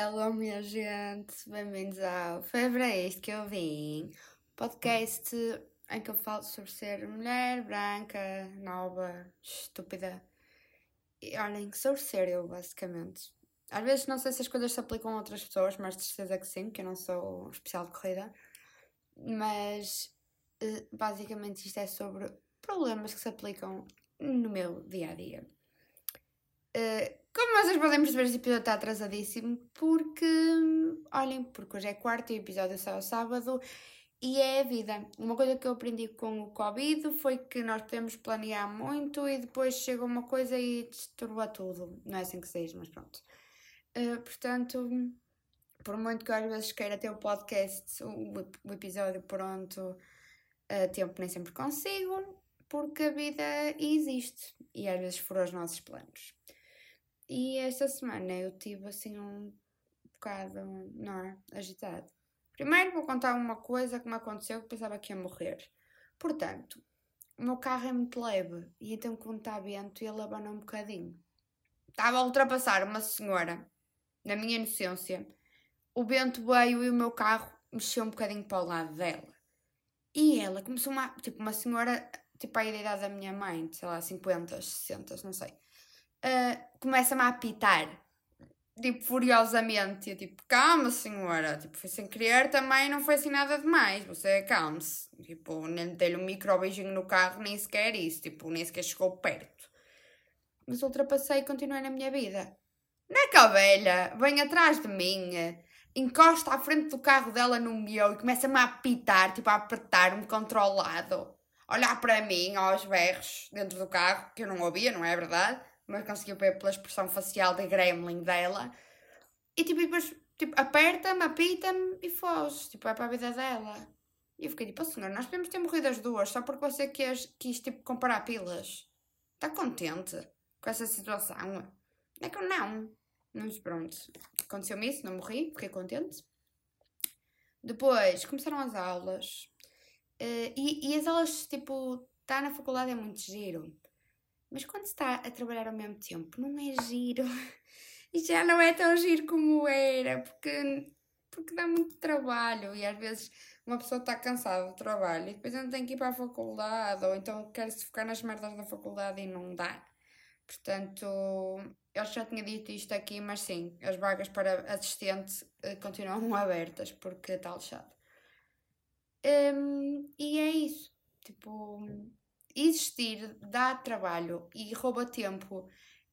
Hello, minha gente, bem-vindos ao Foi para isto que eu vim, podcast em que eu falo sobre ser mulher, branca, nova, estúpida. E olhem, sobre ser eu, basicamente. Às vezes não sei se as coisas se aplicam a outras pessoas, mas de certeza que sim, que eu não sou especial de corrida. Mas eh, basicamente isto é sobre problemas que se aplicam no meu dia a dia. Uh, como vocês podem perceber, este episódio está atrasadíssimo porque, olhem, porque hoje é quarto e o episódio sai ao sábado e é a vida. Uma coisa que eu aprendi com o Covid foi que nós podemos planear muito e depois chega uma coisa e disturba tudo. Não é assim que seja, mas pronto. Uh, portanto, por muito que eu às vezes queira ter o podcast, o, o episódio pronto, a tempo nem sempre consigo, porque a vida existe e às vezes fura os nossos planos. E esta semana eu tive assim um bocado, não é? Agitado. Primeiro vou contar uma coisa que me aconteceu que pensava que ia morrer. Portanto, o meu carro é muito leve e então quando está vento ele abana um bocadinho. Estava a ultrapassar uma senhora, na minha inocência. O vento veio e o meu carro mexeu um bocadinho para o lado dela. E ela começou uma, tipo, uma senhora, tipo, a idade da minha mãe, sei lá, 50, 60, não sei uh, começa-me a apitar, tipo, furiosamente. Eu, tipo, calma, senhora. Tipo, foi sem querer também, não foi assim nada demais. Você calme-se. Tipo, nem dei-lhe um micro beijinho no carro, nem sequer isso. Tipo, nem sequer chegou perto. Mas ultrapassei e continuei na minha vida. Neca velha, vem atrás de mim, encosta à frente do carro dela no meu e começa-me a apitar, tipo, a apertar-me controlado. Olhar para mim, aos berros, dentro do carro, que eu não ouvia, não é verdade? Mas conseguiu ver pela expressão facial da gremlin dela. E tipo, depois tipo, aperta-me, apita-me e foge. Tipo, é para a vida dela. E eu fiquei tipo, oh, senhor, nós podemos ter morrido as duas só porque você quis, quis tipo, comparar pilas. Está contente com essa situação? É que eu não. Mas pronto, aconteceu-me isso, não morri, fiquei contente. Depois começaram as aulas. Uh, e, e as aulas, tipo, estar tá na faculdade é muito giro. Mas quando está a trabalhar ao mesmo tempo, não é giro. E já não é tão giro como era, porque, porque dá muito trabalho e às vezes uma pessoa está cansada do trabalho e depois não tem que ir para a faculdade ou então quer-se focar nas merdas da faculdade e não dá. Portanto, eu já tinha dito isto aqui, mas sim, as vagas para assistente eh, continuam abertas porque está lixado. Um, e é isso. Tipo, existir dá trabalho e rouba tempo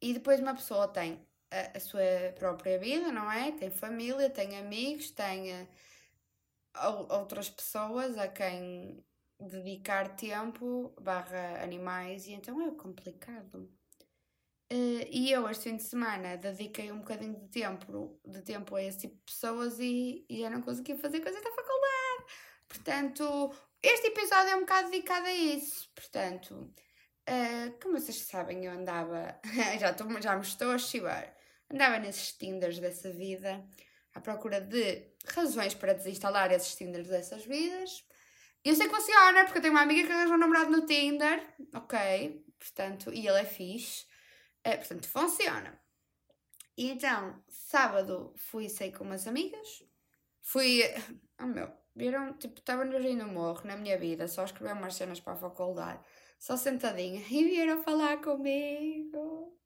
e depois uma pessoa tem a, a sua própria vida, não é? Tem família, tem amigos, tem a, a, outras pessoas a quem dedicar tempo barra animais e então é complicado. Uh, e eu este fim de semana dediquei um bocadinho de tempo, de tempo a esse tipo de pessoas e, e eu não consegui fazer coisas da faculdade. Portanto, este episódio é um bocado dedicado a isso, portanto, uh, como vocês sabem, eu andava, já, tô, já me estou a chivar, andava nesses Tinders dessa vida, à procura de razões para desinstalar esses Tinders dessas vidas. Eu sei que funciona, porque eu tenho uma amiga que arranjou um namorado no Tinder, ok, portanto, e ele é fixe, uh, portanto, funciona. E então, sábado fui sair com umas amigas, fui, oh meu, Viram, tipo, estava no no morro na minha vida, só escrever umas cenas para a faculdade, só sentadinha, e vieram falar comigo.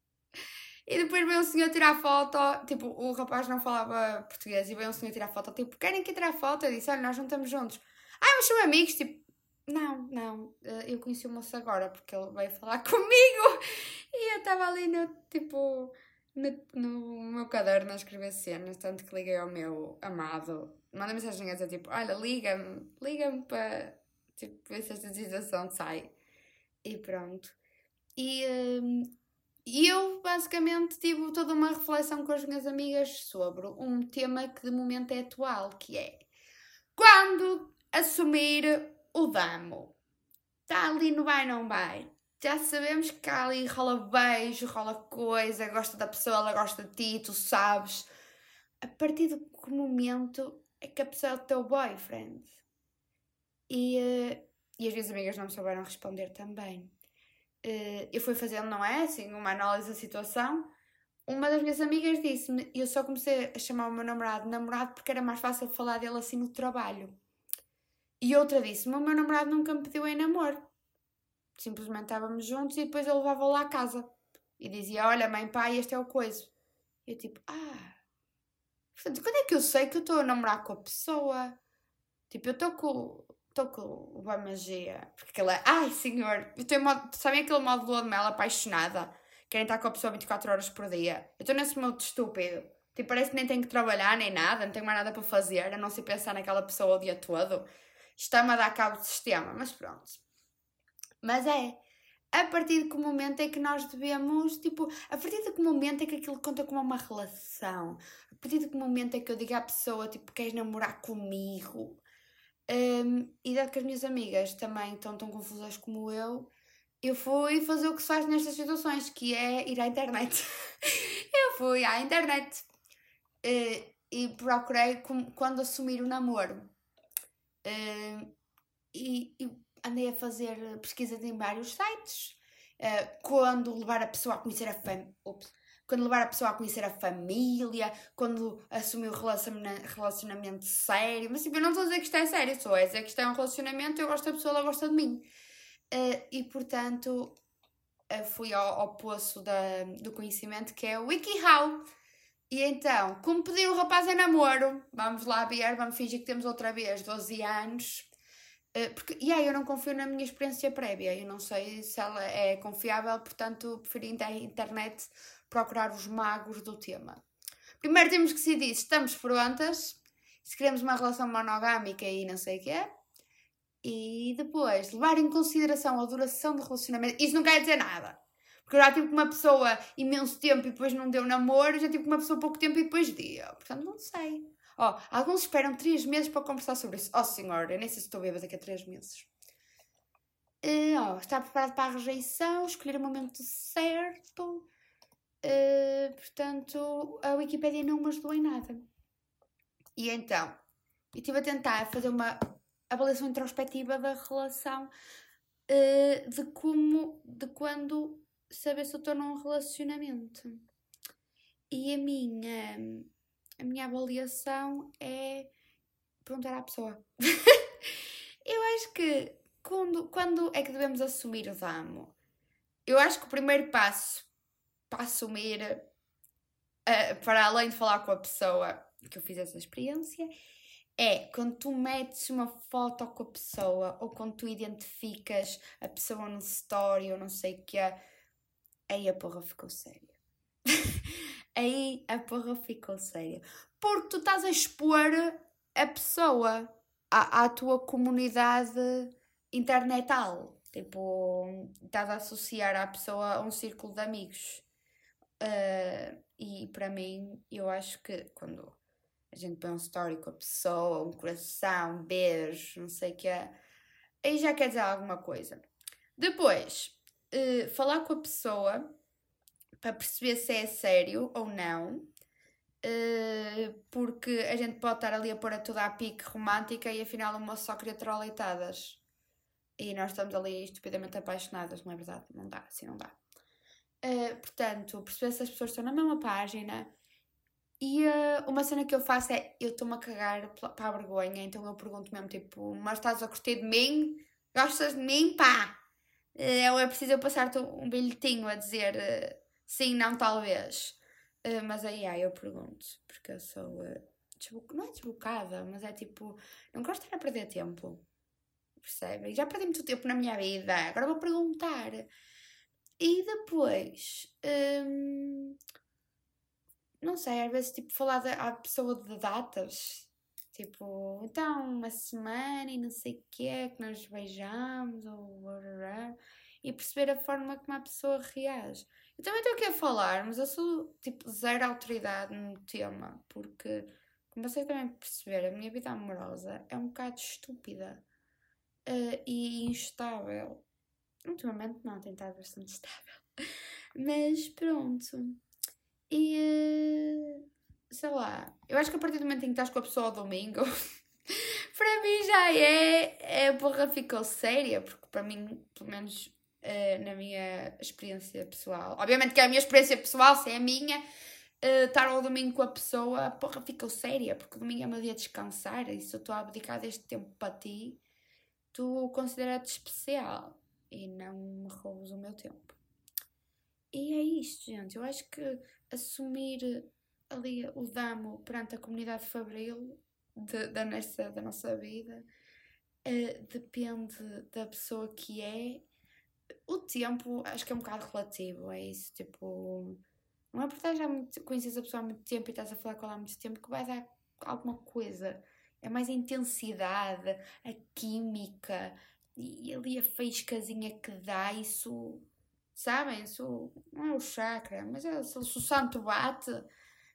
E depois veio o senhor tirar foto, tipo, o rapaz não falava português, e veio o senhor tirar foto, tipo, querem que tirar foto? Eu disse, olha, nós não estamos juntos. Ah, mas são amigos, tipo, não, não, eh, eu conheci o moço agora, porque ele veio falar comigo, e eu estava ali no, tipo, no, meu caderno a escrever cenas, tanto que liguei ao meu amado manda mensagem a dizer tipo, olha, liga-me, liga-me para tipo, ver se esta situação sai. E pronto. E um, eu basicamente tive toda uma reflexão com as minhas amigas sobre um tema que de momento é atual, que é quando assumir o damo. Está ali no vai não vai. Já sabemos que ali rola beijo, rola coisa, gosta da pessoa, ela gosta de ti, tu sabes. A partir do momento é que a pessoa é o teu boyfriend. E, uh, e as minhas amigas não me souberam responder também. Uh, eu fui fazendo, não é? Assim, uma análise da situação uma das minhas amigas disse-me, eu só comecei a chamar o meu namorado namorado porque era mais fácil falar dele assim no trabalho. E outra disse-me, o meu namorado nunca me pediu em namoro. Simplesmente estávamos juntos e depois eu levava lá a casa. E dizia, olha mãe, pai, este é o coiso. E eu tipo, ah... Portanto, quando é que eu sei que eu estou a namorar com a pessoa? Tipo, eu estou com estou com uma magia. Porque ela, ai senhor, eu tenho modo, sabem aquele modo de lua de mel apaixonada? Querem estar com a pessoa 24 horas por dia. Eu estou nesse modo estúpido. Tipo, parece que nem tenho que trabalhar nem nada, não tenho mais nada para fazer, a não ser pensar naquela pessoa o dia todo. Está-me a dar cabo do sistema, mas pronto. Mas é, a partir de que momento é que nós devemos, tipo, a partir de que momento é que aquilo conta como uma relação? A partir de que momento é que eu digo à pessoa, tipo, queres namorar comigo? Um, e dado que as minhas amigas também estão tão confusas como eu, eu fui fazer o que se faz nestas situações, que é ir à internet. eu fui à internet uh, e procurei como, quando assumir o namoro. Uh, e, e, andei a fazer pesquisas em vários sites. Uh, quando levar a pessoa a conhecer a família quando levar a pessoa a conhecer a família, quando assumir o relacionamento sério. Mas tipo, eu não estou a dizer que isto é sério, só é dizer que isto é um relacionamento, eu gosto da pessoa, ela gosta de mim. Uh, e portanto, uh, fui ao, ao poço da, do conhecimento que é o WikiHow. E então, como pediu o rapaz em namoro, vamos lá ver, vamos fingir que temos outra vez 12 anos. Uh, porque, e aí eu não confio na minha experiência prévia, eu não sei se ela é confiável, portanto preferi internet procurar os magos do tema. Primeiro temos que decidir se estamos prontas, se queremos uma relação monogâmica e não sei o que é. E depois, levar em consideração a duração do relacionamento. Isso não quer dizer nada. Porque eu já tive com uma pessoa imenso tempo e depois não deu namoro, já tive com uma pessoa pouco tempo e depois deu. Portanto, não sei. Ó, oh, alguns esperam 3 meses para conversar sobre isso. Oh, senhor, eu nem sei se estou bêbada daqui a 3 meses. Uh, oh, está preparado para a rejeição, escolher o momento certo. Uh, portanto, a Wikipédia não me ajudou em nada. E então, eu estive a tentar fazer uma avaliação introspectiva da relação uh, de como, de quando saber se eu estou num relacionamento. E a minha, a minha avaliação é perguntar à pessoa. eu acho que quando, quando é que devemos assumir o damo? Eu acho que o primeiro passo para assumir, uh, para além de falar com a pessoa que eu fiz essa experiência, é quando tu metes uma foto com a pessoa ou quando tu identificas a pessoa no story ou não sei o que é, aí a porra ficou séria. aí a porra ficou séria. Porque tu estás a expor a pessoa à, à tua comunidade internetal. Tipo, estás a associar a pessoa a um círculo de amigos. Uh, e para mim, eu acho que quando a gente põe um story com a pessoa, um coração, um beijo, não sei o que é, aí já quer dizer alguma coisa. Depois, uh, falar com a pessoa para perceber se é sério ou não, uh, porque a gente pode estar ali a pôr a toda a pique romântica e afinal o moço só queria troleitadas. E nós estamos ali estupidamente apaixonadas, não é verdade? Não dá, assim não dá. Uh, portanto, perceber se as pessoas estão na mesma página. E uh, uma cena que eu faço é, eu estou-me a cagar para a vergonha, então eu pergunto mesmo, tipo, mas estás a curtir de mim? Gostas de mim? Pá! Uh, é preciso eu passar-te um bilhetinho a dizer sim, não, talvez. Uh, mas aí, aí eu pergunto, porque eu sou, uh, não é desbocada, mas é tipo, não gosto de estar a perder tempo. Percebe? Já perdi muito tempo na minha vida, agora vou perguntar. E depois, hum, não sei, às vezes tipo falar à pessoa de datas, tipo, então uma semana e não sei o que é que nós beijamos ou e perceber a forma como a pessoa reage. Eu também aqui a falar, mas eu sou tipo zero autoridade no tema, porque como vocês também perceberam, a minha vida amorosa é um bocado estúpida uh, e instável. Ultimamente não, tem estado bastante estável. Mas pronto. E uh, sei lá, eu acho que a partir do momento em que estás com a pessoa ao domingo, para mim já é, é a porra ficou séria, porque para mim, pelo menos uh, na minha experiência pessoal. Obviamente que a minha experiência pessoal, se é a minha, uh, estar ao domingo com a pessoa, porra, ficou séria, porque o domingo é meu dia de descansar e se eu estou a abdicar deste tempo para ti, tu considera-te especial e não me roubes o meu tempo. E é isto, gente. Eu acho que assumir ali o damo perante a comunidade fabril de, da, nossa, da nossa vida uh, depende da pessoa que é. O tempo acho que é um bocado relativo, é isso. Tipo, não é estás já conheces a pessoa há muito tempo e estás a falar com ela há muito tempo que vai dar alguma coisa. É mais a intensidade, a química e, ali a faíscazinha que dá, isso. Sabem? Isso não é o chakra, mas é, se o santo bate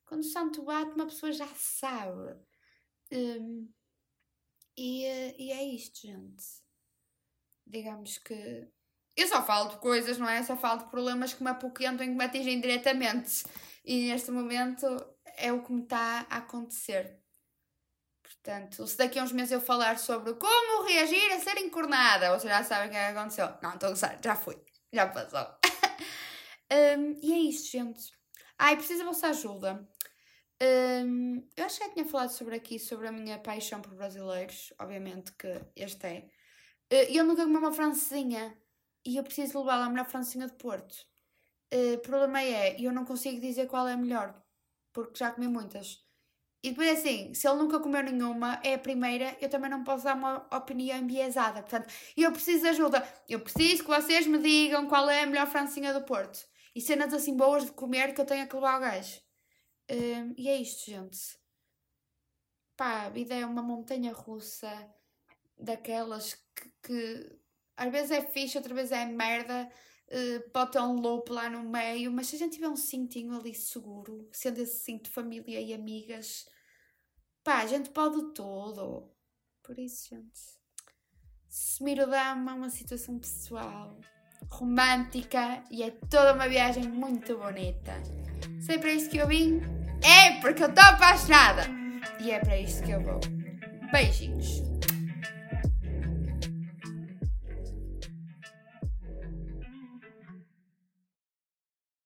quando o santo bate, uma pessoa já sabe. Um, e, e é isto, gente. Digamos que. Eu só falo de coisas, não é? Eu só falo de problemas que me apoquentam e que me atingem diretamente. E neste momento é o que me está a acontecer. Portanto, se daqui a uns meses eu falar sobre como reagir a ser encornada, vocês já sabem o que é que aconteceu. Não, estou a já foi, já passou. um, e é isto, gente. Ai, preciso da vossa ajuda. Um, eu acho que já tinha falado sobre aqui, sobre a minha paixão por brasileiros. Obviamente que este é. Uh, eu nunca comi uma francesinha e eu preciso levá-la à melhor francesinha de Porto. Uh, o problema é, eu não consigo dizer qual é a melhor, porque já comi muitas. E depois é assim, se ele nunca comeu nenhuma, é a primeira, eu também não posso dar uma opinião enviesada. Portanto, eu preciso de ajuda. Eu preciso que vocês me digam qual é a melhor francinha do Porto. E cenas assim boas de comer que eu tenha que levar ao gajo. Um, e é isto, gente. Pá, a vida é uma montanha russa daquelas que, que às vezes é fixe, outra vez é merda. Uh, pode ter um loop lá no meio, mas se a gente tiver um cintinho ali seguro, sendo esse cinto de família e amigas, pá, a gente pode tudo. Por isso, gente, Semir o Dama é uma situação pessoal, romântica e é toda uma viagem muito bonita. Sei para isso que eu vim? É porque eu estou apaixonada! E é para isso que eu vou. Beijinhos!